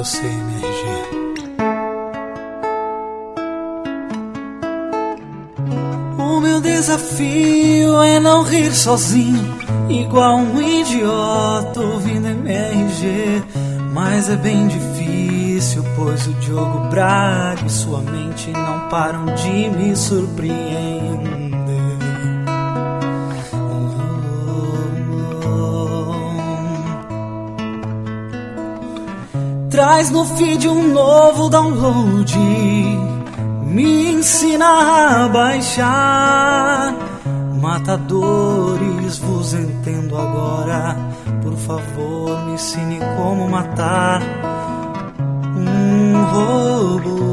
você. O meu desafio é não rir sozinho, igual um idiota ouvindo MRG. Mas é bem difícil, pois o Diogo Braga e sua mente não param de me surpreender. Traz no feed um novo download. Me ensina a baixar. Matadores, vos entendo agora. Por favor, me ensine como matar um robô.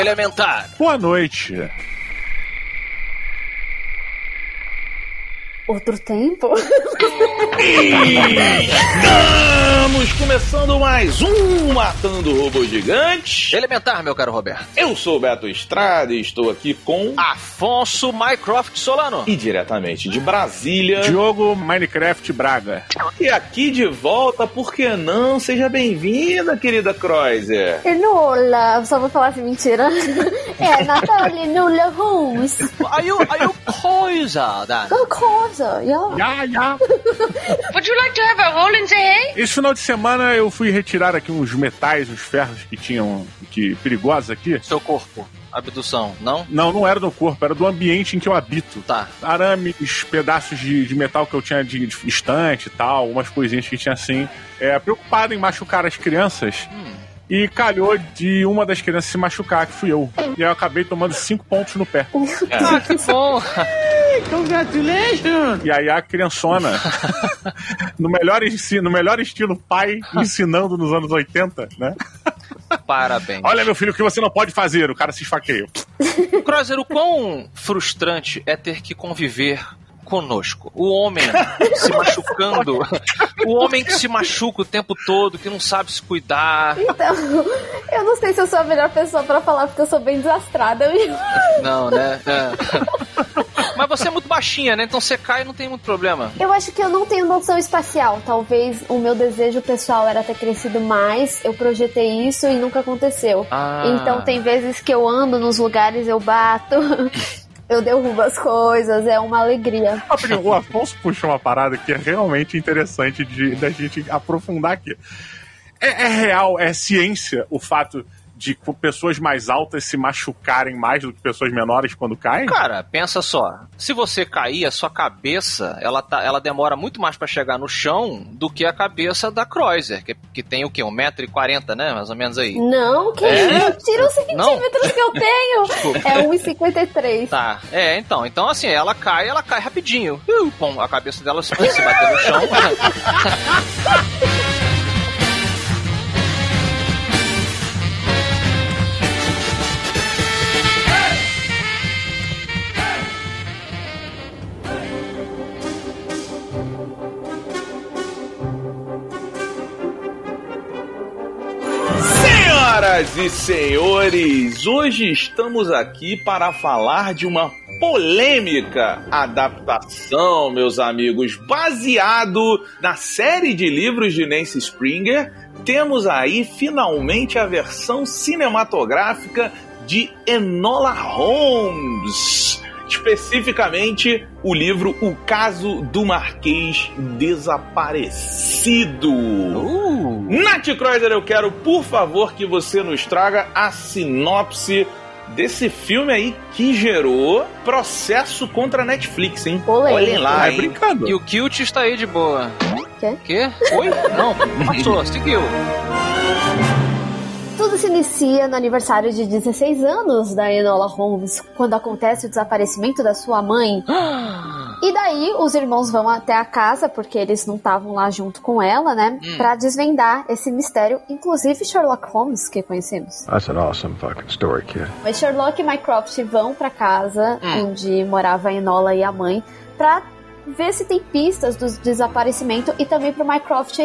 Elementar. Boa noite. Outro tempo? Estamos começando mais um Matando Robô Gigante. Elementar, meu caro Roberto. Eu sou o Beto Estrada e estou aqui com. Afonso Mycroft Solano. E diretamente de Brasília. Diogo Minecraft Braga. E aqui de volta, por que não? Seja bem-vinda, querida Kreuzer. Nula, só vou falar assim, mentira. É, Natalie Nula Holmes. Are you, are you coisa, Dan? Que coisa, yeah. Ya, ya. Would you like to have a roll in the hay? Esse final de semana eu fui retirar aqui uns metais, uns ferros que tinham que perigosos aqui. Seu corpo. Abdução, não? Não, não era do corpo, era do ambiente em que eu habito. Tá. Arames, pedaços de, de metal que eu tinha de, de estante e tal, umas coisinhas que tinha assim. É, preocupado em machucar as crianças. E calhou de uma das crianças se machucar, que fui eu. E aí eu acabei tomando cinco pontos no pé. Ah, que bom. E aí a criançona, no melhor, ensi- no melhor estilo pai, ensinando nos anos 80, né? Parabéns. Olha, meu filho, o que você não pode fazer? O cara se esfaqueia. Cruiser, o quão frustrante é ter que conviver conosco. O homem se machucando. o homem que se machuca o tempo todo, que não sabe se cuidar. Então, eu não sei se eu sou a melhor pessoa pra falar, porque eu sou bem desastrada. Não, né? É. Mas você é muito baixinha, né? Então você cai e não tem muito problema. Eu acho que eu não tenho noção espacial. Talvez o meu desejo pessoal era ter crescido mais, eu projetei isso e nunca aconteceu. Ah. Então tem vezes que eu ando nos lugares, eu bato, eu derrubo as coisas, é uma alegria. O Afonso puxou uma parada que é realmente interessante de, da gente aprofundar aqui. É, é real, é ciência o fato de pessoas mais altas se machucarem mais do que pessoas menores quando caem? Cara, pensa só. Se você cair, a sua cabeça, ela, tá, ela demora muito mais pra chegar no chão do que a cabeça da Kreuzer, que, que tem o quê? 1,40m, né? Mais ou menos aí. Não, que É? Tira os centímetros que eu tenho! É 1,53. Tá, é, então. Então, assim, ela cai, ela cai rapidinho. Uh, pum, a cabeça dela se, se bater no chão. Senhoras e senhores, hoje estamos aqui para falar de uma polêmica adaptação, meus amigos, baseado na série de livros de Nancy Springer. Temos aí finalmente a versão cinematográfica de Enola Holmes. Especificamente o livro O Caso do Marquês Desaparecido. Uh, Nath Kreuzer, eu quero, por favor, que você nos traga a sinopse desse filme aí que gerou processo contra a Netflix, hein? Polêmico. Olhem lá, é hein? brincando. e o Kilt está aí de boa. Quê? Quê? Oi? Não, passou, seguiu. Tudo se inicia no aniversário de 16 anos da Enola Holmes, quando acontece o desaparecimento da sua mãe. E daí aí os irmãos vão até a casa, porque eles não estavam lá junto com ela, né? Hum. Pra desvendar esse mistério, inclusive Sherlock Holmes, que conhecemos. That's an awesome fucking story, kid. Mas Sherlock e Mycroft vão pra casa Hum. onde morava a Enola e a mãe pra ver se tem pistas do desaparecimento e também pro Mycroft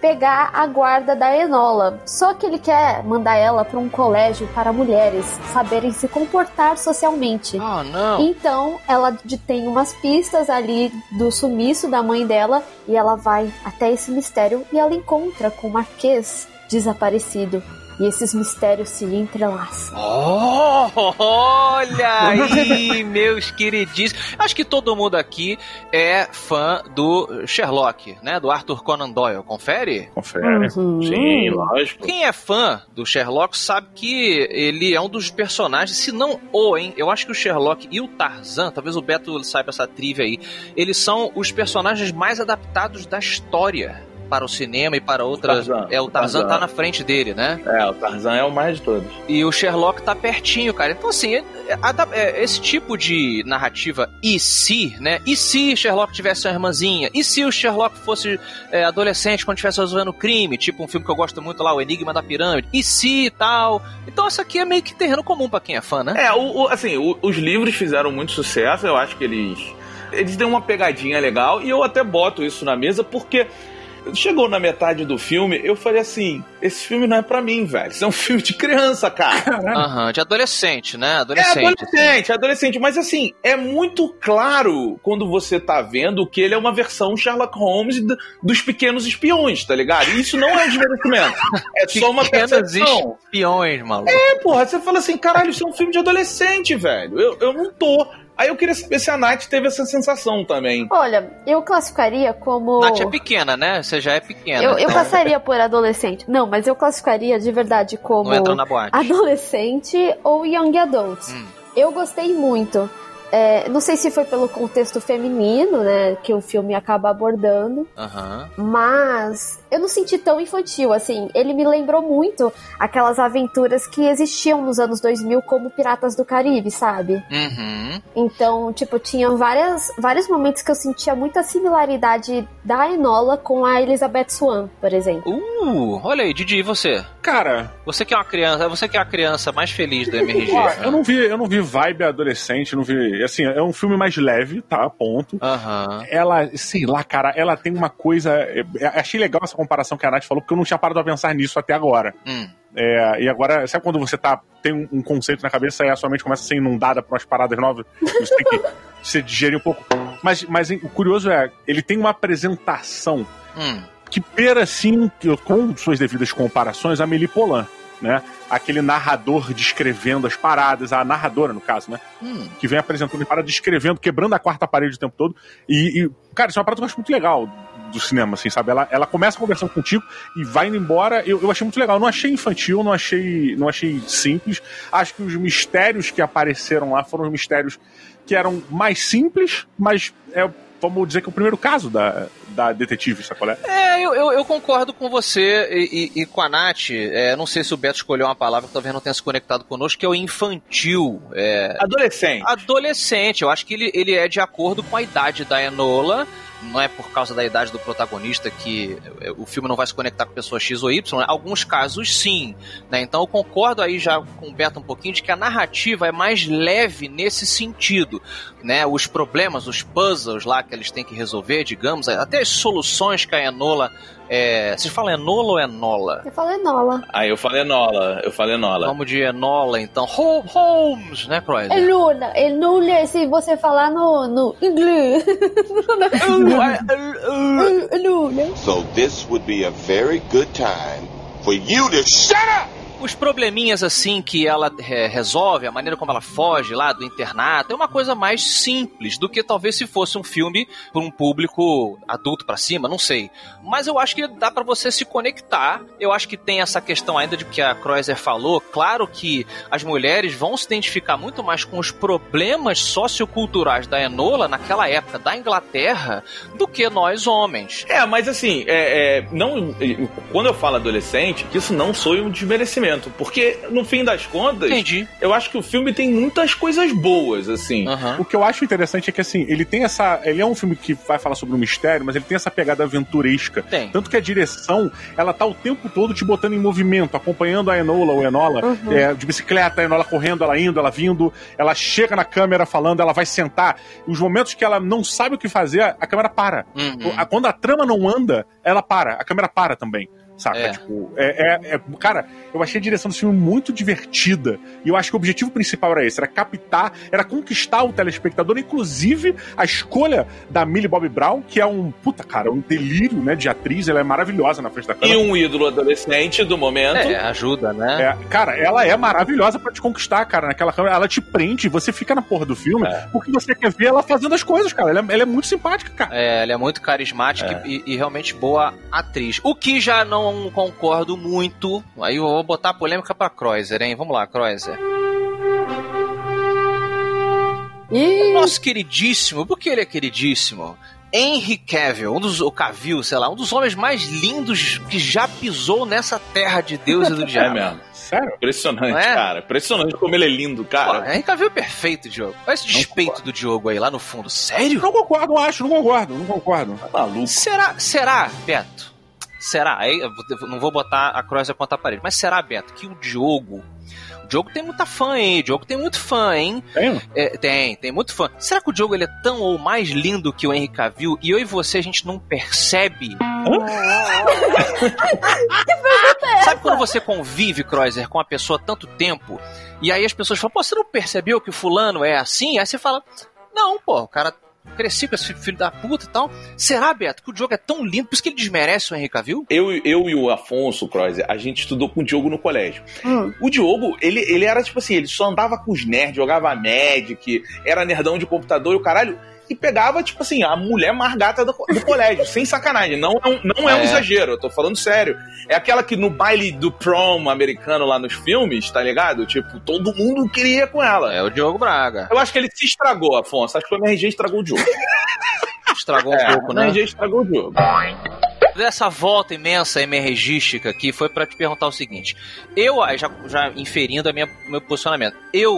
pegar a guarda da Enola. Só que ele quer mandar ela pra um colégio para mulheres saberem se comportar socialmente. Ah, não. Então, ela de- tem umas pistas ali do sumiço da mãe dela e ela vai até esse mistério e ela encontra com o Marquês desaparecido. E esses mistérios se entrelaçam. Oh, olha aí, meus queridíssimos. Acho que todo mundo aqui é fã do Sherlock, né? Do Arthur Conan Doyle. Confere? Confere. Uhum. Sim, lógico. Quem é fã do Sherlock sabe que ele é um dos personagens, se não o, hein? Eu acho que o Sherlock e o Tarzan, talvez o Beto saiba essa trivia aí, eles são os personagens mais adaptados da história para o cinema e para outras. Tarzan. É, o Tarzan, Tarzan. tá na frente dele, né? É, o Tarzan é o mais de todos. E o Sherlock tá pertinho, cara. Então, assim, é- é- é- esse tipo de narrativa, e se, né? E se Sherlock tivesse uma irmãzinha? E se o Sherlock fosse é, adolescente quando estivesse resolvendo crime? Tipo um filme que eu gosto muito lá, O Enigma da Pirâmide. E se e tal? Então, isso aqui é meio que terreno comum pra quem é fã, né? É, o, o- assim, o- os livros fizeram muito sucesso, eu acho que eles. Eles deu uma pegadinha legal e eu até boto isso na mesa porque. Chegou na metade do filme, eu falei assim: esse filme não é pra mim, velho. Isso é um filme de criança, cara. Aham, de adolescente, né? É Adolescente. adolescente, é adolescente, mas assim, é muito claro quando você tá vendo que ele é uma versão Sherlock Holmes dos pequenos espiões, tá ligado? E isso não é um desmerecimento. É só uma Pequenos percepção. espiões, maluco. É, porra, você fala assim, caralho, isso é um filme de adolescente, velho. Eu, eu não tô. Aí eu queria saber se a Nath teve essa sensação também. Olha, eu classificaria como. Nath é pequena, né? Você já é pequena. Eu, eu então passaria por adolescente. Não, mas eu classificaria de verdade como Não entrou na boate. adolescente ou young adult. Hum. Eu gostei muito. É, não sei se foi pelo contexto feminino, né, que o filme acaba abordando, Aham. mas eu não senti tão infantil, assim. Ele me lembrou muito aquelas aventuras que existiam nos anos 2000 como Piratas do Caribe, sabe? Uhum. Então, tipo, tinham várias, vários momentos que eu sentia muita similaridade da Enola com a Elizabeth Swan, por exemplo. Uh, olha aí, Didi, e você? Cara, Você que é uma criança, você que é a criança mais feliz do MRG. né? eu não vi, eu não vi vibe adolescente, não vi. Assim, é um filme mais leve, tá? Ponto. Aham. Ela, sei lá, cara, ela tem uma coisa. é, é, achei legal essa comparação que a Nath falou, porque eu não tinha parado pra pensar nisso até agora. Hum. É, e agora, sabe quando você tá, tem um, um conceito na cabeça e a sua mente começa a ser inundada por umas paradas novas? Você tem que se digerir um pouco. Mas, mas o curioso é, ele tem uma apresentação Hum. que beira, assim, que- com suas devidas comparações, a Amélie Polan, né? Aquele narrador descrevendo as paradas, a narradora, no caso, né? Hum. Que vem apresentando as paradas, descrevendo, quebrando a quarta parede o tempo todo. E, e, cara, isso é uma parada que eu acho muito legal do cinema, assim, sabe? Ela, ela começa conversando contigo e vai indo embora. Eu, eu achei muito legal. Eu não achei infantil, não achei, não achei simples. Acho que os mistérios que apareceram lá foram os mistérios que eram mais simples, mas é, vamos dizer que é o primeiro caso da, da detetive, sacolé? É, eu, eu, eu concordo com você e, e- e com a Nath. É, não sei se o Beto escolheu uma palavra que talvez não tenha se conectado conosco, que é o infantil. É, Adolescente. adolescente. Eu acho que ele, ele é de acordo com a idade da Enola. Não é por causa da idade do protagonista que é, o filme não vai se conectar com pessoa X ou Y. Alguns casos, sim. Né? Então eu concordo aí já com o Beto um pouquinho de que a narrativa é mais leve nesse sentido. Né? Os problemas, os puzzles lá que eles têm que resolver, digamos, até as soluções que a Enola. É... Vocês falam Enola ou Enola? Eu falei Enola. Aí eu falei Nola, eu falei Nola. Vamos de Enola, então. Hol- Holmes, né, Croyd? Eluna, Eluna, se você falar no, no inglês. Eluna. Eh? So this would be a very good time for you to shut up! Os probleminhas assim que ela é, resolve, a maneira como ela foge lá do internato, é uma coisa mais simples do que talvez se fosse um filme para um público adulto pra cima, não sei. Mas eu acho que dá pra você se conectar. Eu acho que tem essa questão ainda de que a Kreuzer falou. Claro que as mulheres vão se identificar muito mais com os problemas socioculturais da Enola naquela época da Inglaterra do que nós homens. É, mas assim, é, é, não, quando eu falo adolescente, isso não soe um desmerecimento. Momento. Porque, no fim das contas, Entendi. eu acho que o filme tem muitas coisas boas, assim. Aham. O que eu acho interessante é que, assim, ele tem essa. Ele é um filme que vai falar sobre um mistério, mas ele tem essa pegada aventuresca. Tem. Tanto que a direção, ela tá o tempo todo te botando em movimento, acompanhando a Enola ou Enola, Uhum. é, de bicicleta, a Enola correndo, ela indo, ela vindo, ela chega na câmera falando, ela vai sentar. Os momentos que ela não sabe o que fazer, a câmera para. Uhum. Quando a trama não anda, ela para. A câmera para também. Saca? É. Tipo, é, é- é- Cara, eu achei a direção do filme muito divertida. E eu acho que o objetivo principal era esse: era captar, era conquistar o telespectador. Inclusive, a escolha da Millie Bobby Brown, que é um. Puta, cara, um delírio, né? De atriz. Ela é maravilhosa na frente da E câmera. um ídolo adolescente do momento. É, ajuda, né? É, cara, ela é maravilhosa pra te conquistar, cara, naquela câmera. Ela te prende, você fica na porra do filme É. porque você quer ver ela fazendo as coisas, cara. Ela é, ela é muito simpática, cara. É, ela é muito carismática e, e realmente boa atriz. O que já não concordo muito. Aí eu vou botar a polêmica pra Kreuzer, hein? Vamos lá, Kreuzer. Ih, Nosso queridíssimo, por que ele é queridíssimo? Henry Cavill, um dos, o Cavill, sei lá, um dos homens mais lindos que já pisou nessa terra de Deus e do É diabo. mesmo. Sério? Impressionante, Não é? cara. Impressionante como ele é lindo, Pô, cara. Henry Cavill é perfeito, Diogo. Olha esse despeito do Diogo aí, lá no fundo. Sério? Não concordo, não acho, não concordo, não concordo. Tá maluco. Será, será, Beto? Será? Eu não vou botar a Cross contra a parede, mas será, Beto, que o Diogo. O Diogo tem muita fã, hein? O Diogo tem muito fã, hein? Tem? É, tem, tem muito fã. Será que o Diogo ele é tão ou mais lindo que o Henry Cavill e eu e você a gente não percebe? Sabe quando você convive, Kreuzer, com a pessoa há tanto tempo e aí as pessoas falam, pô, você não percebeu que o fulano é assim? Aí você fala, não, pô, o cara cresci com esse filho da puta e tal. Será, Beto, que o Diogo é tão lindo, por isso que ele desmerece o Henry Cavill? Eu, eu e o Afonso Kreuzer, a gente estudou com o Diogo no colégio. hum. O Diogo, ele, ele era tipo assim, ele só andava com os nerds, jogava Magic, era nerdão de computador e o caralho. E pegava, tipo assim, a mulher mais gata do, do colégio, sem sacanagem. Não é, um, não é um É. exagero, eu tô falando sério. É aquela que no baile do prom americano lá nos filmes, tá ligado? Tipo, todo mundo queria ir com ela. É o Diogo Braga. Eu acho que ele se estragou, Afonso. Acho que o MRG estragou o Diogo. Estragou um É, pouco, o né? MRG estragou o Diogo. dessa volta imensa emergística aqui foi pra te perguntar o seguinte. Eu, ah, já, já inferindo a minha, meu posicionamento, eu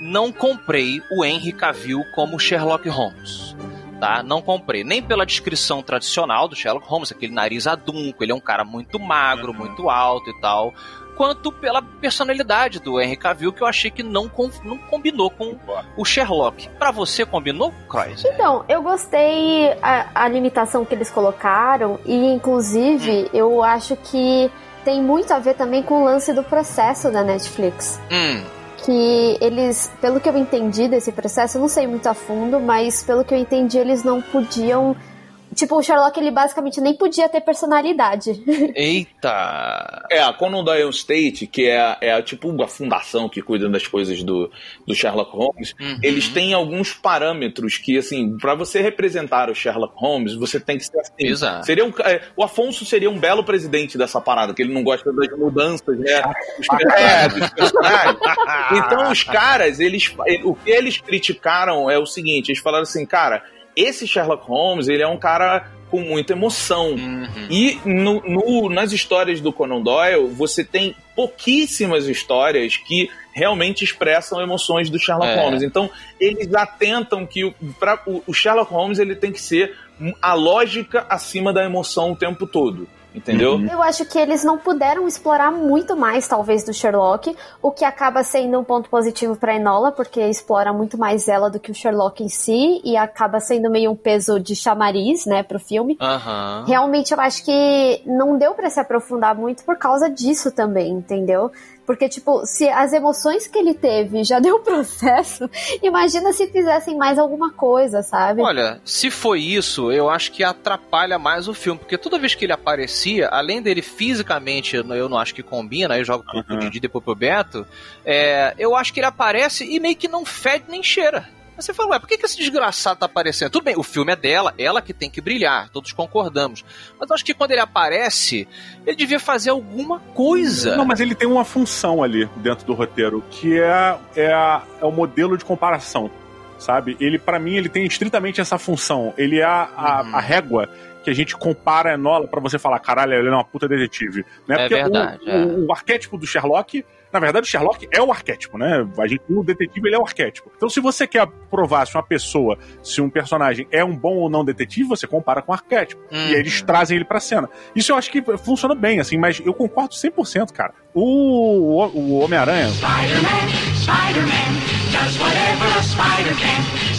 não comprei o Henry Cavill como Sherlock Holmes. Tá? Não comprei. Nem pela descrição tradicional do Sherlock Holmes, aquele nariz adunco, ele é um cara muito magro, muito alto e tal. Quanto pela personalidade do Henry Cavill, que eu achei que não, não combinou com o Sherlock. Pra você, combinou, Croix? Então, eu gostei a, a limitação que eles colocaram e, inclusive, eu acho que tem muito a ver também com o lance do processo da Netflix. Hum, Que eles, pelo que eu entendi desse processo, eu não sei muito a fundo, mas pelo que eu entendi, eles não podiam. Tipo, o Sherlock, ele basicamente nem podia ter personalidade. eita! É, a Conan Doyle State, que é, é tipo a fundação que cuida das coisas do, do Sherlock Holmes, Uhum. eles têm alguns parâmetros que, assim, pra você representar o Sherlock Holmes, você tem que ser assim. Exato. Seria um, é, o Afonso seria um belo presidente dessa parada, que ele não gosta das mudanças, né? Os é, dos personagens. Então, os caras, eles, o que eles criticaram é o seguinte: eles falaram assim, cara, esse Sherlock Holmes, ele é um cara com muita emoção. Uhum. E no, no- nas histórias do Conan Doyle, você tem pouquíssimas histórias que realmente expressam emoções do Sherlock É. Holmes. Então, eles atentam que o, pra, o, o Sherlock Holmes ele tem que ser a lógica acima da emoção o tempo todo. Entendeu? Eu acho que eles não puderam explorar muito mais, talvez, do Sherlock, o que acaba sendo um ponto positivo pra Enola, porque explora muito mais ela do que o Sherlock em si, e acaba sendo meio um peso de chamariz, né, pro filme. Realmente eu acho que não deu pra se aprofundar muito por causa disso também, entendeu? Porque, tipo, se as emoções que ele teve já deu processo, imagina se fizessem mais alguma coisa, sabe? Olha, se foi isso, eu acho que atrapalha mais o filme, porque toda vez que ele aparecia, além dele fisicamente, eu não- acho que combina, aí eu jogo pro, pro Didi e depois pro Beto, é, eu acho que ele aparece e meio que não fede nem cheira. Aí você fala, ué, por que, que esse desgraçado tá aparecendo? Tudo bem, o filme é dela, ela que tem que brilhar, todos concordamos. Mas eu acho que quando ele aparece, ele devia fazer alguma coisa. Não, mas ele tem uma função ali dentro do roteiro, que é, é, é o modelo de comparação, sabe? Ele, pra mim, ele tem estritamente essa função. Ele é a, Uhum. a régua que a gente compara a Enola pra você falar, caralho, ela é uma puta detetive. Né? É Porque verdade, o, é. o- o arquétipo do Sherlock. Na verdade, o Sherlock é o arquétipo, né? A gente, o detetive ele é o arquétipo. Então, se você quer provar se uma pessoa, se um personagem é um bom ou não detetive, você compara com o arquétipo. Uhum. E aí eles trazem ele pra cena. Isso eu acho que funciona bem, assim, mas eu concordo 100%, cara. O, o Homem-Aranha.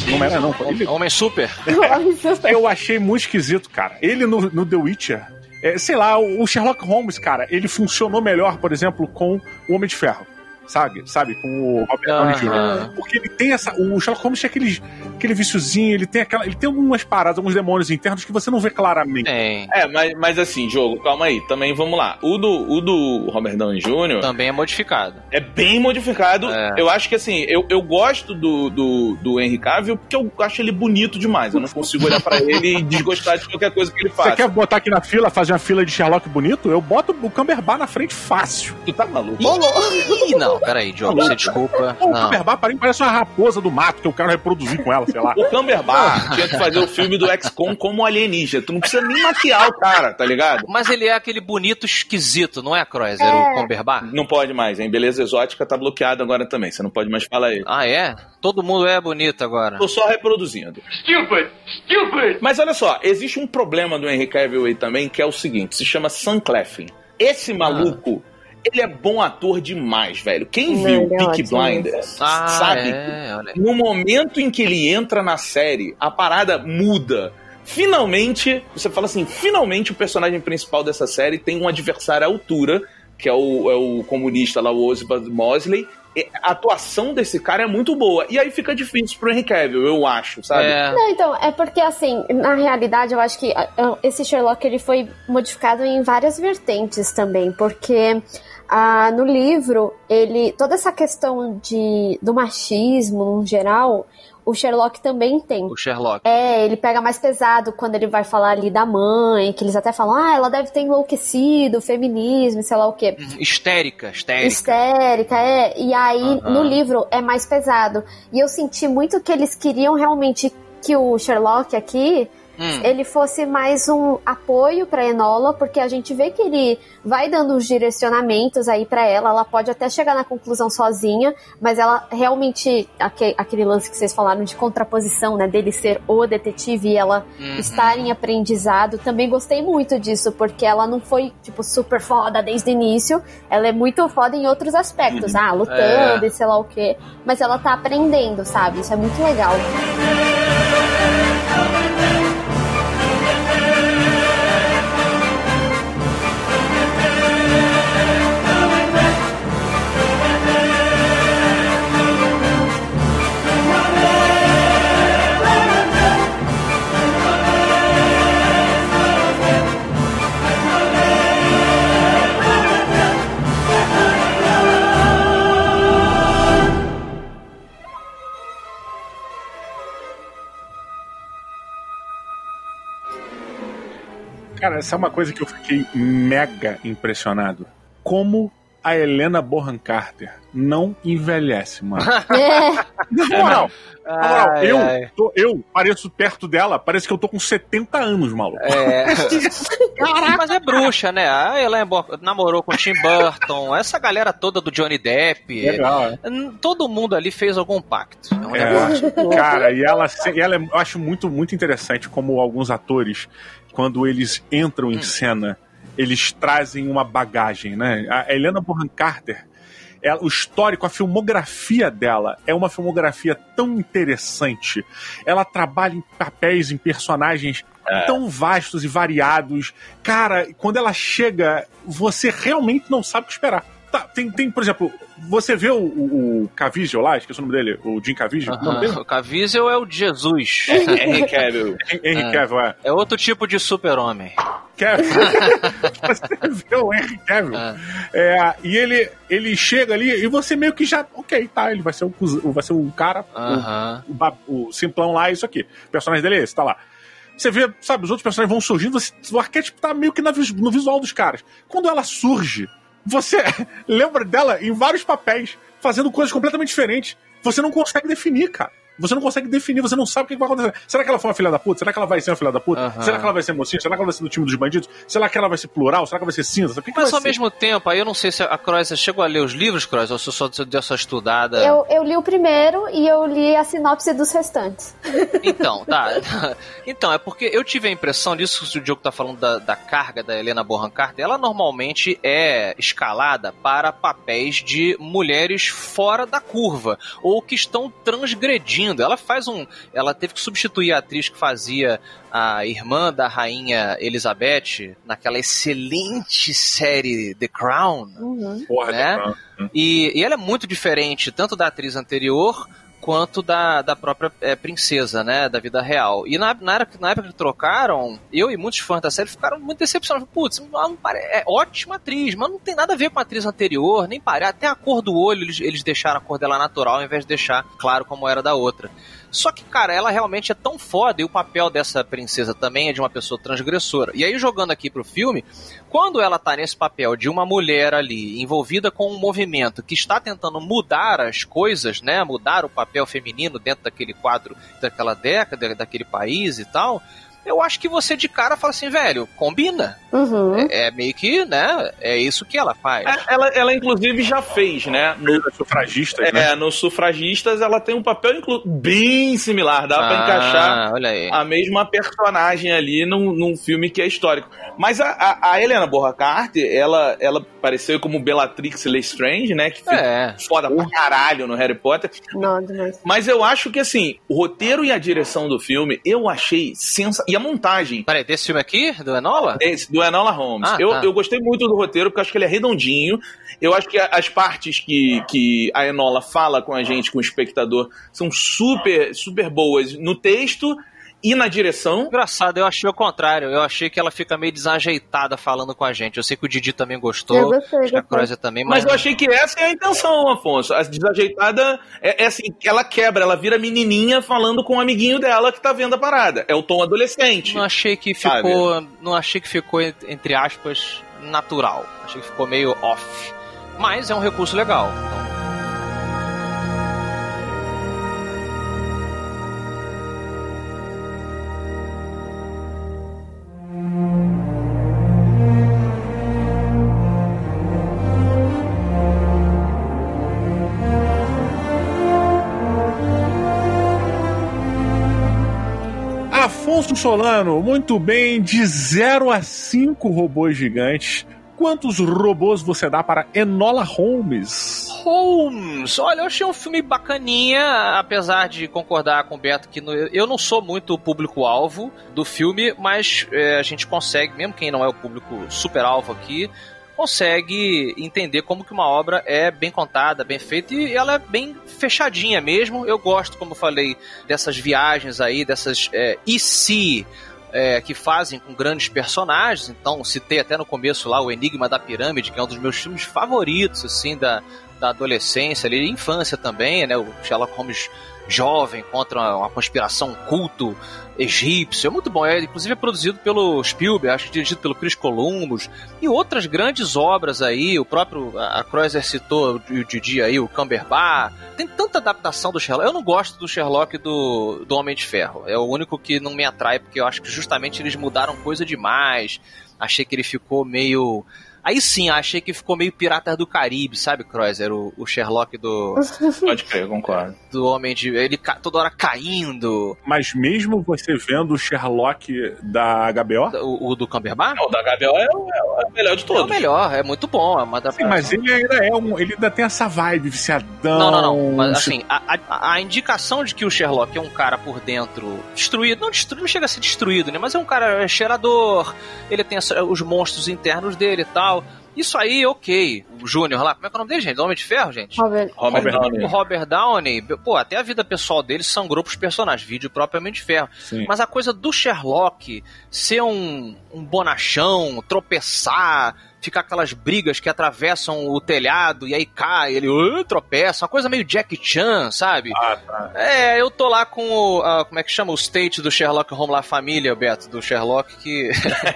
Não Homem-Aranha, não. Ele, Homem Super. eu achei muito esquisito, cara. Ele no, no The Witcher. É, sei lá, o Sherlock Holmes, cara, ele funcionou melhor, por exemplo, com o Homem de Ferro. Sabe? Sabe? Com o Robert Downey Jr. Porque ele tem essa. O Sherlock Holmes tem aquele, aquele viciozinho, ele tem aquela. Ele tem algumas paradas, alguns demônios internos que você não vê claramente. Tem. É, mas, mas assim, jogo, calma aí. Também vamos lá. O do, o do Robert Downey Jr. Também é modificado. é bem modificado. É. Eu acho que assim, eu, eu gosto do, do, do Henry Cavill porque eu acho ele bonito demais. Eu não consigo olhar pra ele e desgostar de qualquer coisa que ele Você faça. quer botar aqui na fila, fazer uma fila de Sherlock bonito? Eu boto o Cumberbatch na frente fácil. Tu tá maluco? Ih, não, peraí, Diogo, você desculpa. O Não. Cumberbatch para mim parece uma raposa do mato que eu quero reproduzir com ela, sei lá. O Cumberbatch tinha que fazer o filme do XCOM como alienígena. Tu não precisa nem maquiar o cara, tá ligado? Mas ele é aquele bonito esquisito, não é, Kreuzer? O Cumberbatch? Não pode mais, hein? Beleza exótica tá bloqueada agora também. Você não pode mais falar ele. Ah, é? Todo mundo é bonito agora. Tô só reproduzindo. Stupid! Stupid! Mas olha só, existe um problema do Henry Cavill aí também, que é o seguinte, se chama Sam Cleffin. Esse maluco, ele é bom ator demais, velho. Quem Não, viu é ótimo. Blinders Ah, sabe é, no momento em que ele entra na série, a parada muda. Finalmente, você fala assim, finalmente o personagem principal dessa série tem um adversário à altura, que é o, é o comunista lá, o Oswald Mosley. E A atuação desse cara é muito boa. E aí fica difícil pro Henry Cavill, eu acho, sabe? É, Não, então, é porque assim, na realidade, eu acho que ah, ah, esse Sherlock ele foi modificado em várias vertentes também, porque ah, no livro, ele. toda essa questão de, do machismo no geral, o Sherlock também tem. o Sherlock. É, ele pega mais pesado quando ele vai falar ali da mãe, que eles até falam, ah, ela deve ter enlouquecido, feminismo, sei lá o quê. Uhum, Histérica, histérica. Histérica, é. E aí, no livro, é mais pesado. E eu senti muito que eles queriam realmente que o Sherlock aqui Hum. ele fosse mais um apoio pra Enola, porque a gente vê que ele vai dando os direcionamentos aí pra ela, ela pode até chegar na conclusão sozinha, mas ela realmente aque- aquele lance que vocês falaram de contraposição, né, dele ser o detetive e ela Uhum. estar em aprendizado, também gostei muito disso, porque ela não foi tipo super foda desde o início, ela é muito foda em outros aspectos, ah, lutando É. e sei lá o quê, mas ela tá aprendendo, sabe? Isso é muito legal. Cara, essa é uma coisa que eu fiquei mega impressionado. Como a Helena Bonham Carter não envelhece, mano. É. Na moral, na moral, Ai, eu, ai. tô- eu pareço perto dela, parece que eu tô com 70 anos, maluco. É. Mas é bruxa, né? A Bo- namorou com o Tim Burton, essa galera toda do Johnny Depp. Legal, é. Todo mundo ali fez algum pacto. É um É, negócio. cara, e ela, e ela é- eu acho muito, muito interessante como alguns atores, quando eles entram em cena, eles trazem uma bagagem, né? A Helena Bonham Carter, ela- o histórico, a filmografia dela é uma filmografia tão interessante. Ela trabalha em papéis, em personagens tão vastos e variados. Cara, quando ela chega, você realmente não sabe o que esperar. Tá, tem, tem, por exemplo, você vê o, o, o Caviezel lá, esqueci o nome dele, o Jim Caviezel, o nome dele? Aham. O Caviezel é o Jesus. Henry Cavill. Henry Ah. Cavill, é. É outro tipo de super-homem. Você vê o Henry Cavill. Ah. É, e ele, ele chega ali e você meio que já. Ok, tá, ele vai ser um, cuz- vai ser um cara, Aham. o, ba- o simplão lá, isso aqui. O personagem dele é esse, tá lá. Você vê, sabe, os outros personagens vão surgindo, você- o arquétipo tá meio que na no visual dos caras. Quando ela surge, você lembra dela em vários papéis, fazendo coisas completamente diferentes. Você não consegue definir, cara. Você não consegue definir, você não sabe o que vai acontecer. Será que ela foi uma filha da puta? Será que ela vai ser uma filha da puta? Aham. Será que ela vai ser mocinha? Será que ela vai ser do time dos bandidos? Será que ela vai ser plural? Será que ela vai ser cinza? O que que Mas vai ao ser? mesmo tempo, aí eu não sei se a você chegou a ler os livros, Croix, ou se só deu essa estudada. Eu, eu li o primeiro e eu li a sinopse dos restantes. Então, tá. Então, é porque eu tive a impressão disso que o Diogo tá falando da, da carga da Helena Bonham Carter. Ela normalmente é escalada para papéis de mulheres fora da curva ou que estão transgredindo. Ela faz um. Ela teve que substituir a atriz que fazia a irmã da rainha Elizabeth naquela excelente série The Crown. Uhum. Porra, né? tá- E, e ela é muito diferente tanto da atriz anterior quanto da, da própria é, princesa, né, da vida real. E na, na, época, na época que trocaram, eu e muitos fãs da série ficaram muito decepcionados. Putz, é ótima atriz, mas não tem nada a ver com a atriz anterior, nem pare... Até a cor do olho, eles, eles deixaram a cor dela natural ao invés de deixar claro como era da outra. Só que, cara, ela realmente é tão foda e o papel dessa princesa também é de uma pessoa transgressora. E aí, jogando aqui pro filme, quando ela tá nesse papel de uma mulher ali envolvida com um movimento que está tentando mudar as coisas, né? Mudar o papel feminino dentro daquele quadro, daquela década, daquele país e tal. Eu acho que você de cara fala assim, velho, combina. Uhum. É, é meio que, né? É isso que ela faz. É, Ela, ela, inclusive, já fez, né? No, sufragistas, né? é, nos sufragistas, ela tem um papel inclu- bem similar. Dá pra Ah, encaixar Olha aí. a mesma personagem ali num, num filme que é histórico. Mas a, a, a Helena Bonham Carter, ela, ela apareceu como Bellatrix Lestrange, né? Que É. foda pra caralho no Harry Potter. Não, demais. Mas eu acho que, assim, o roteiro e a direção do filme, eu achei sensacional. E a montagem Peraí, desse filme aqui, do Enola? esse, do Enola Holmes. Ah, eu, tá. eu gostei muito do roteiro, porque eu acho que ele é redondinho. Eu acho que as partes que, que a Enola fala com a gente, com o espectador, são super, super boas no texto e na direção. Engraçado, eu achei o contrário. Eu achei que ela fica meio desajeitada falando com a gente. Eu sei que o Didi também gostou. Eu gostei, acho que a. Crosia também, mas. Mas eu achei que essa é a intenção, Afonso. A desajeitada é, é assim, ela quebra, ela vira menininha falando com o amiguinho dela que tá vendo a parada. É o tom adolescente. Não achei que Sabe? ficou. Não achei que ficou, entre aspas, natural. Achei que ficou meio off. Mas é um recurso legal. Então, Afonso Solano, muito bem, de 0 a 5 robôs gigantes. Quantos robôs você dá para Enola Holmes? Holmes, olha, eu achei um filme bacaninha, apesar de concordar com o Beto que no- eu não sou muito o público-alvo do filme, mas é, a gente consegue, mesmo quem não é o público super-alvo aqui, consegue entender como que uma obra é bem contada, bem feita e ela é bem fechadinha mesmo. Eu gosto, como eu falei, dessas viagens aí, dessas é, e se é, que fazem com grandes personagens. Então, citei até no começo lá o Enigma da Pirâmide, que é um dos meus filmes favoritos, assim, da, da adolescência, ali, infância também, né? O Sherlock Holmes jovem contra uma, conspiração um culto egípcio. É muito bom. É, inclusive é produzido pelo Spielberg, acho que dirigido pelo Chris Columbus. E outras grandes obras aí. O próprio, a Croiser citou o Didi aí, o Cumberbatch. Tem tanta adaptação do Sherlock. Eu não gosto do Sherlock do, do Homem de Ferro. É o único que não me atrai, porque eu acho que justamente eles mudaram coisa demais. Achei que ele ficou meio... Aí sim, achei que ficou meio Piratas do Caribe, sabe, Croiser? O, o Sherlock do, Pode crer, concordo. do Homem de... Ele ca- toda hora caindo. Mas mesmo você vendo o Sherlock da HBO? O, o do Cumberbatch? O da Gabriel é, o- é o melhor de É o todos. melhor, é muito bom. É uma Sim, mas ele ainda é um. Ele ainda tem essa vibe viciadão. Não, não, não. Mas assim, a, a- a indicação de que o Sherlock é um cara por dentro destruído, não destruído, não chega a ser destruído, né? Mas é um cara cheirador, ele tem essa- os monstros internos dele e tal. Isso aí, ok. O Júnior lá, como é que é o nome dele, gente? O Homem de Ferro, gente? Robert. Robert Robert Downey. O Robert Downey, pô, até a vida pessoal dele sangrou pros personagens, vídeo propriamente de ferro. Sim. Mas a coisa do Sherlock ser um, um bonachão, tropeçar, ficar aquelas brigas que atravessam o telhado e aí cai, ele uh, tropeça, uma coisa meio Jack Chan, sabe? Ah, tá. É, eu tô lá com o. ah, como é que chama? O state do Sherlock Holmes lá, a família, Beto, do Sherlock, que.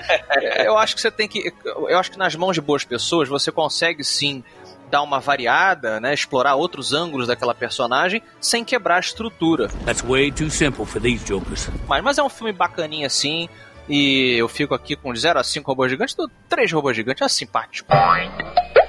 eu acho que você tem que. Eu acho que nas mãos de boas pessoas você consegue sim dar uma variada, né? Explorar outros ângulos daquela personagem sem quebrar a estrutura. That's way too simple for these jokers. Mas, mas é um filme bacaninha assim. E eu fico aqui com 0 a 5 robôs gigantes, dou 3 robôs gigantes, é simpático.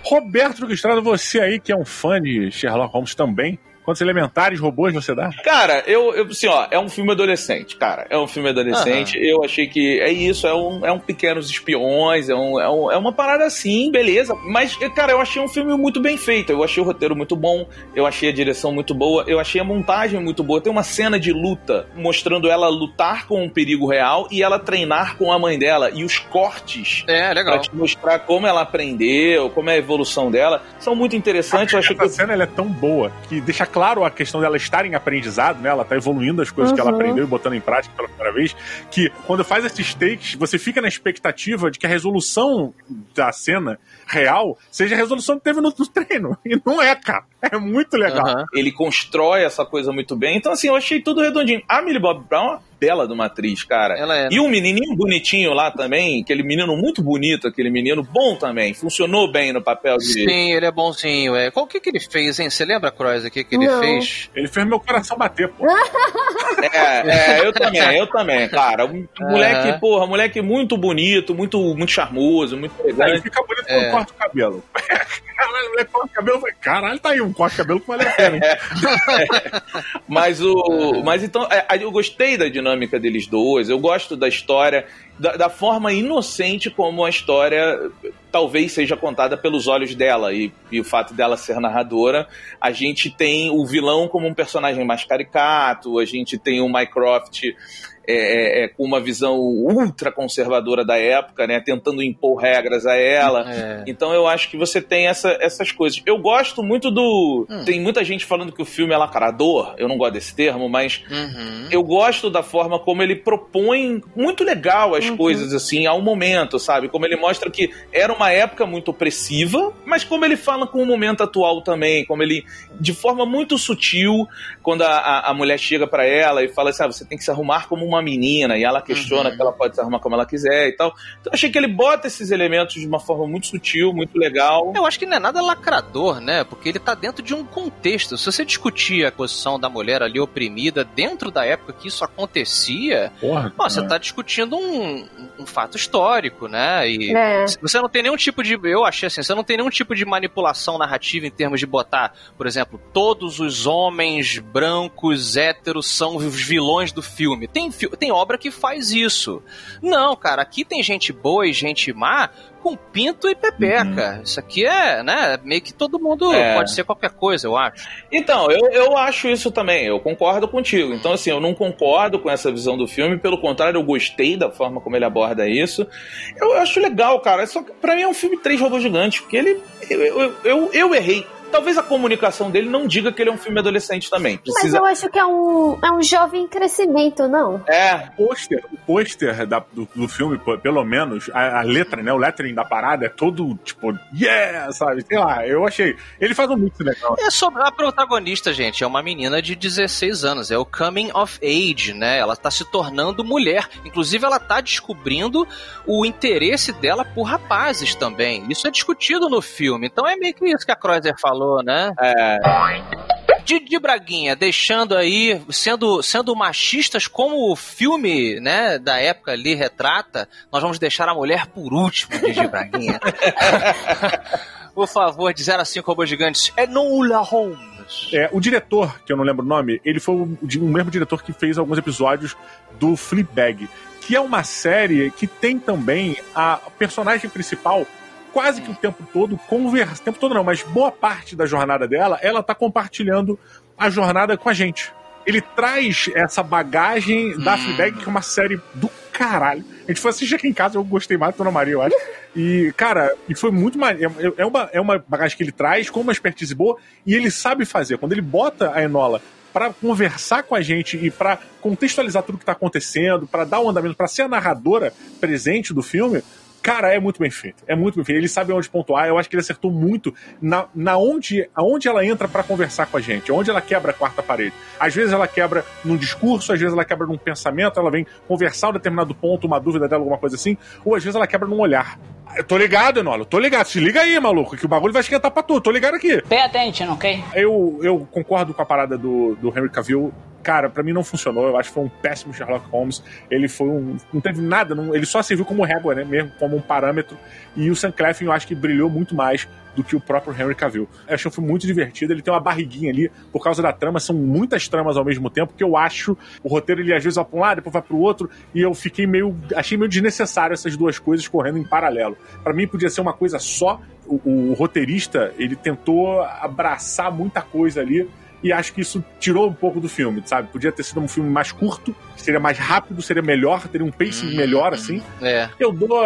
Roberto Estrada, você aí que é um fã de Sherlock Holmes também, Quantos elementares robôs você dá? Cara, eu, eu assim, ó, é um filme adolescente, cara. É um filme adolescente. Uhum. Eu achei que é isso, é um, é um Pequenos Espiões, é, um, é, um, é uma parada assim, beleza. Mas, cara, eu achei um filme muito bem feito. Eu achei o roteiro muito bom, eu achei a direção muito boa, eu achei a montagem muito boa. Tem uma cena de luta mostrando ela lutar com um perigo real e ela treinar com a mãe dela. E os cortes. É, legal. Pra te mostrar como ela aprendeu, como é a evolução dela, são muito interessantes. A, eu achei essa que... cena é tão boa que deixa claro a questão dela estar em aprendizado, né? Ela tá evoluindo as coisas uhum. que ela uhum. aprendeu e botando em prática pela primeira vez. Que quando faz esses takes, você fica na expectativa de que a resolução da cena real seja a resolução que teve no, no treino. E não é, cara. É muito legal. Uhum. Ele constrói essa coisa muito bem. Então, assim, eu achei tudo redondinho. A Millie Bob Brown bela de uma atriz, cara. Ela é. E um menininho bonitinho lá também, aquele menino muito bonito, aquele menino bom também. Funcionou bem no papel de. Sim, ele é bonzinho. É. Qual que, que ele fez, hein? Você lembra, Croix, o que, que ele Não. fez? Ele fez meu coração bater, pô. é, é, eu também, eu também, cara. Um moleque, porra, moleque muito bonito, muito, muito charmoso, muito legal. Aí fica bonito quando é. corta o cabelo. Caralho, moleque corta o cabelo. Caralho, tá aí um corte de cabelo que vale a pena. mas o. Mas então, é, eu gostei da dinâmica dinâmica deles dois, eu gosto da história, da, da, forma inocente como a história talvez seja contada pelos olhos dela e, e, o fato dela ser narradora. A gente tem o vilão como um personagem mais caricato, a gente tem o Mycroft é, é, é, com uma visão ultra conservadora da época, né? Tentando impor regras a ela. É. Então eu acho que você tem essa, essas coisas. Eu gosto muito do. Hum. Tem muita gente falando que o filme é lacrador, eu não gosto desse termo, mas uhum. eu gosto da forma como ele propõe muito legal as uhum. coisas, assim, ao momento, sabe? Como ele mostra que era uma época muito opressiva, mas como ele fala com o momento atual também, como ele, de forma muito sutil, quando a, a, a mulher chega para ela e fala assim: ah, você tem que se arrumar como uma uma menina e ela questiona uhum. que ela pode se arrumar como ela quiser e tal. Então eu achei que ele bota esses elementos de uma forma muito sutil, muito legal. Eu acho que não é nada lacrador, né? Porque ele tá dentro de um contexto. Se você discutir a posição da mulher ali oprimida dentro da época que isso acontecia, Porra, ó, você tá discutindo um, um fato histórico, né? E é. você não tem nenhum tipo de. Eu achei assim, você não tem nenhum tipo de manipulação narrativa em termos de botar, por exemplo, todos os homens brancos héteros são os vilões do filme. Tem, tem obra que faz isso. Não, cara, aqui tem gente boa e gente má com pinto e pepeca. Uhum. Isso aqui é, né, meio que todo mundo é. pode ser qualquer coisa, eu acho. Então, eu, eu acho isso também, eu concordo contigo. Então, assim, eu não concordo com essa visão do filme, pelo contrário, eu gostei da forma como ele aborda isso. Eu, eu acho legal, cara. Só que pra mim é um filme três robôs gigantes, porque ele. Eu, eu, eu, eu errei Talvez a comunicação dele não diga que ele é um filme adolescente também. Precisa... Mas eu acho que é um, é um jovem em crescimento, não? É. O pôster, o pôster do, do filme, pelo menos, a, a, letra, né? O lettering da parada é todo, tipo, yeah, sabe? Sei lá, eu achei. Ele faz um mix legal. É sobre a protagonista, gente. É uma menina de 16 anos. É o coming of age, né? Ela tá se tornando mulher. Inclusive, ela tá descobrindo o interesse dela por rapazes também. Isso é discutido no filme. Então é meio que isso que a Kreuzer falou falou, né? É. de Braguinha, deixando aí, sendo, sendo machistas como o filme, né, da época ali retrata, nós vamos deixar a mulher por último, Didi Braguinha. por favor, de 0 a 5 robôs gigantes, é Nola Holmes. É, o diretor, que eu não lembro o nome, ele foi o, o mesmo diretor que fez alguns episódios do Fleabag, que é uma série que tem também a personagem principal quase que o tempo todo conversa, tempo todo não, mas boa parte da jornada dela, ela tá compartilhando a jornada com a gente. Ele traz essa bagagem da hum. Fleabag, que é uma série do caralho. A gente foi assistir aqui em casa, eu gostei mais do Dona Maria, eu acho. E, cara, e foi muito mais. É, é, uma, é uma bagagem que ele traz com uma expertise boa e ele sabe fazer. Quando ele bota a Enola para conversar com a gente e para contextualizar tudo que tá acontecendo, para dar o um andamento, para ser a narradora presente do filme, Cara, é muito bem feito. É muito bem feito. Ele sabe onde pontuar. Eu acho que ele acertou muito na, na onde, aonde ela entra para conversar com a gente, onde ela quebra a quarta parede. Às vezes ela quebra num discurso, às vezes ela quebra num pensamento, ela vem conversar um determinado ponto, uma dúvida dela, alguma coisa assim, ou às vezes ela quebra num olhar. Eu tô ligado, Enola, tô ligado. Se liga aí, maluco, que o bagulho vai esquentar pra tu. Tô ligado aqui. Pay attention, ok? Eu, eu concordo com a parada do, do Henry Cavill. Cara, pra mim não funcionou. Eu acho que foi um péssimo Sherlock Holmes. Ele foi um. Não teve nada, não- ele só serviu como régua, né? Mesmo como um parâmetro. E o Sam Cleffin eu acho que brilhou muito mais do que o próprio Henry Cavill. Eu achei um filme muito divertido. Ele tem uma barriguinha ali por causa da trama. São muitas tramas ao mesmo tempo que eu acho. O roteiro ele às vezes vai pra um lado, depois vai pro outro. E eu fiquei meio. Achei meio desnecessário essas duas coisas correndo em paralelo. Pra mim podia ser uma coisa só. O, o roteirista ele tentou abraçar muita coisa ali e acho que isso tirou um pouco do filme, sabe? Podia ter sido um filme mais curto, seria mais rápido, seria melhor, teria um pacing melhor, assim. É. Eu dou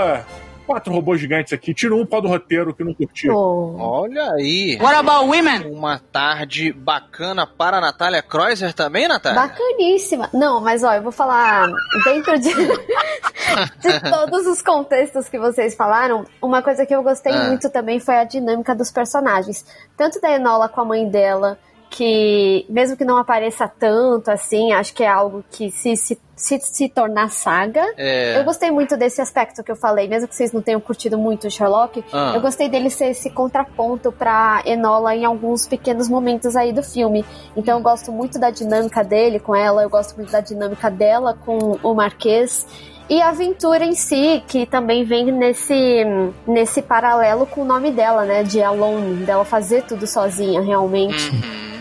quatro robôs gigantes aqui, tiro um pau do roteiro que não curti. Olha aí. What about women? Uma tarde bacana para a Natália Kreuzer também, Natália? Bacaníssima. Não, mas ó, eu vou falar dentro de, de todos os contextos que vocês falaram, uma coisa que eu gostei Ah. muito também foi a dinâmica dos personagens. Tanto da Enola com a mãe dela, que mesmo que não apareça tanto assim, acho que é algo que se, se, se, se tornar saga. É. Eu gostei muito desse aspecto que eu falei, mesmo que vocês não tenham curtido muito o Sherlock, Ah. eu gostei dele ser esse contraponto pra Enola em alguns pequenos momentos aí do filme. Então eu gosto muito da dinâmica dele com ela, eu gosto muito da dinâmica dela com o Marquês. E a aventura em si, que também vem nesse, nesse paralelo com o nome dela, né? De Alone, dela fazer tudo sozinha, realmente.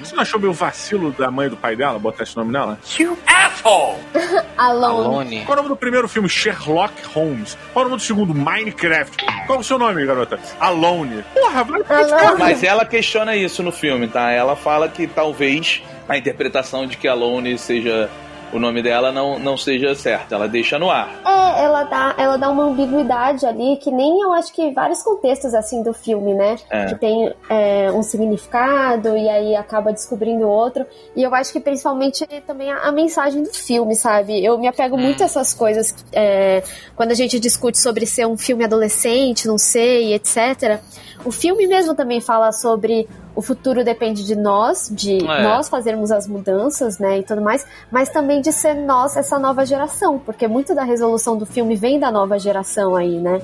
Você não achou meio vacilo da mãe e do pai dela botar esse nome nela? You asshole! Alone. Alone. Qual é o nome do primeiro filme? Sherlock Holmes. Qual é o nome do segundo? Minecraft. Qual é o seu nome, garota? Alone. Porra, vai Alone. Mas ela questiona isso no filme, tá? Ela fala que talvez a interpretação de que Alone seja o nome dela não, não seja certa. Ela deixa no ar. É, ela dá, ela dá uma ambiguidade ali que nem eu acho que vários contextos assim do filme, né? É. Que tem é, um significado e aí acaba descobrindo outro. E eu acho que principalmente também a, a mensagem do filme, sabe? Eu me apego muito a essas coisas é, quando a gente discute sobre ser um filme adolescente, não sei, etc. O filme mesmo também fala sobre o futuro depende de nós, de É. nós fazermos as mudanças, né, e tudo mais, mas também de ser nós essa nova geração, porque muito da resolução do filme vem da nova geração aí, né?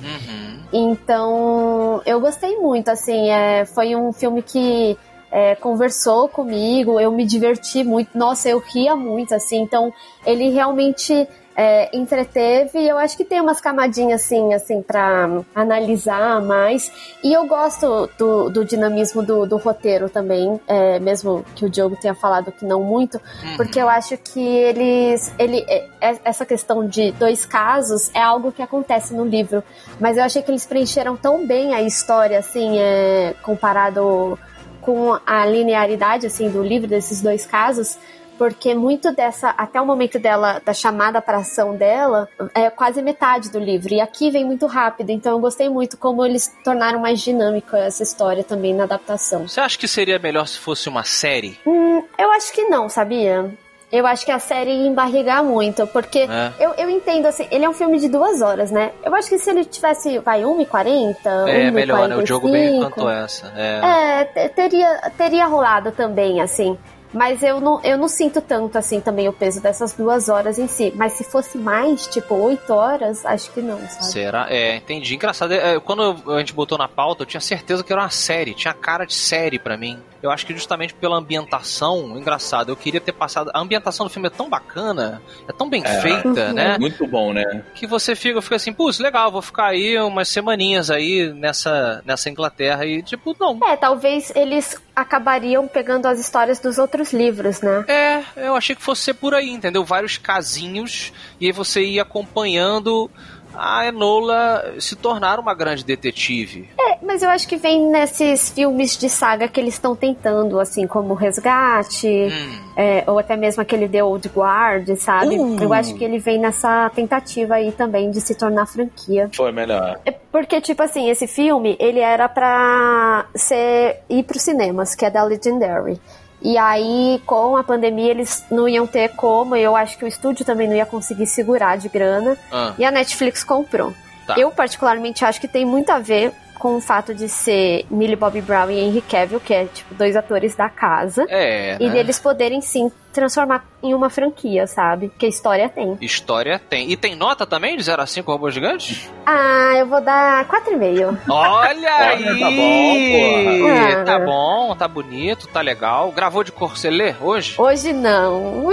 Então, eu gostei muito, assim, é, foi um filme que é, conversou comigo, eu me diverti muito, nossa, eu ria muito, assim, então ele realmente é, entreteve e eu acho que tem umas camadinhas assim, assim, pra analisar mais. E eu gosto do, do dinamismo do, do roteiro também, é, mesmo que o Diogo tenha falado que não muito, porque eu acho que eles. Ele, é- é- essa questão de dois casos é algo que acontece no livro, mas eu achei que eles preencheram tão bem a história, assim, é, comparado com a linearidade assim do livro desses dois casos, porque muito dessa até o momento dela da chamada para ação dela é quase metade do livro e aqui vem muito rápido, então eu gostei muito como eles tornaram mais dinâmica essa história também na adaptação. Você acha que seria melhor se fosse uma série? Hum, eu acho que não, sabia? Eu acho que a série ia embarrigar muito, porque É. eu, eu entendo assim, ele é um filme de duas horas, né? Eu acho que se ele tivesse, vai, 1h40, É melhor, né? O Diogo bem 1h45, cantou essa. É. é, te- teria, teria rolado também, assim. Mas eu não, eu não sinto tanto, assim, também o peso dessas duas horas em si. Mas se fosse mais, tipo, oito horas, acho que não, sabe? Será? É, entendi. Engraçado, é, quando eu- a gente botou na pauta, eu tinha certeza que era uma série, tinha cara de série pra mim. Eu acho que justamente pela ambientação, engraçado, eu queria ter passado. A ambientação do filme é tão bacana, é tão bem É. feita, né? Muito bom, né? Que você fica, fica assim, putz, legal, vou ficar aí umas semaninhas aí nessa, nessa Inglaterra e, tipo, não. É, talvez eles acabariam pegando as histórias dos outros livros, né? É, eu achei que fosse ser por aí, entendeu? Vários casinhos, e aí você ia acompanhando a Enola se tornar uma grande detetive. É, mas eu acho que vem nesses filmes de saga que eles estão tentando, assim, como Resgate, Hum. é, ou até mesmo aquele The Old Guard, sabe? Uh. Eu acho que ele vem nessa tentativa aí também de se tornar franquia. Foi melhor. É porque, tipo assim, esse filme, ele era pra ser, ir pros cinemas, que é da Legendary. E aí, com a pandemia, eles não iam ter como, e eu acho que o estúdio também não ia conseguir segurar de grana. Ah. E a Netflix comprou. Tá. Eu, particularmente, acho que tem muito a ver com o fato de ser Millie Bobby Brown e Henry Cavill, que é, tipo, dois atores da casa. É, E né? deles poderem sim transformar em uma franquia, sabe? Que história tem. História tem. E tem nota também de 0 a 5 robôs gigantes? Ah, eu vou dar 4,5. Olha aí! tá bom, porra. Tá bom, tá bonito, tá legal. Gravou de cor, você lê hoje? Hoje não.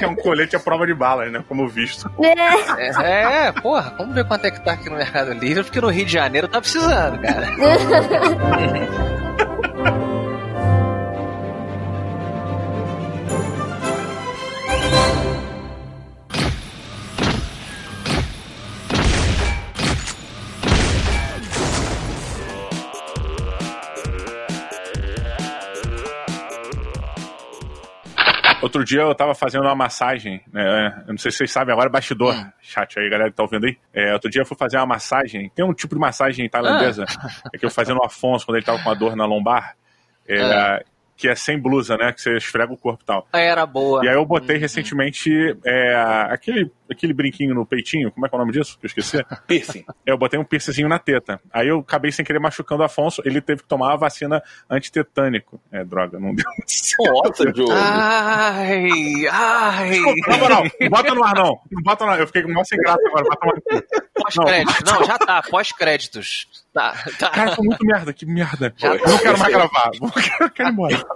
É um colete à prova de balas, né? Como visto. É. É, é, porra, vamos ver quanto é que tá aqui no Mercado Livre, porque no Rio de Janeiro tá precisando, cara. Outro dia eu tava fazendo uma massagem, né? Eu não sei se vocês sabem, agora é bastidor. Chat aí, galera que tá ouvindo aí. É, outro dia eu fui fazer uma massagem. Tem um tipo de massagem tailandesa é que eu fazia no Afonso quando ele tava com uma dor na lombar. é, Que é sem blusa, né? Que você esfrega o corpo e tal. Era boa. E aí eu botei recentemente é, aquele, aquele brinquinho no peitinho, como é que é o nome disso? Que eu esqueci. Piercing. É, eu botei um piercingzinho na teta. Aí eu acabei sem querer machucando o Afonso, ele teve que tomar a vacina antitetânico. É, droga, não deu. Nossa, Diogo. Ai, ai. Na moral, não bota no ar não. Não bota no ar. Eu fiquei com mó sem graça agora. Bota no ar. Pós-créditos. Não, já tá, pós-créditos. Tá, tá. Cara, foi muito merda, que merda. Já Eu não quero mais gravar. Eu quero ir embora.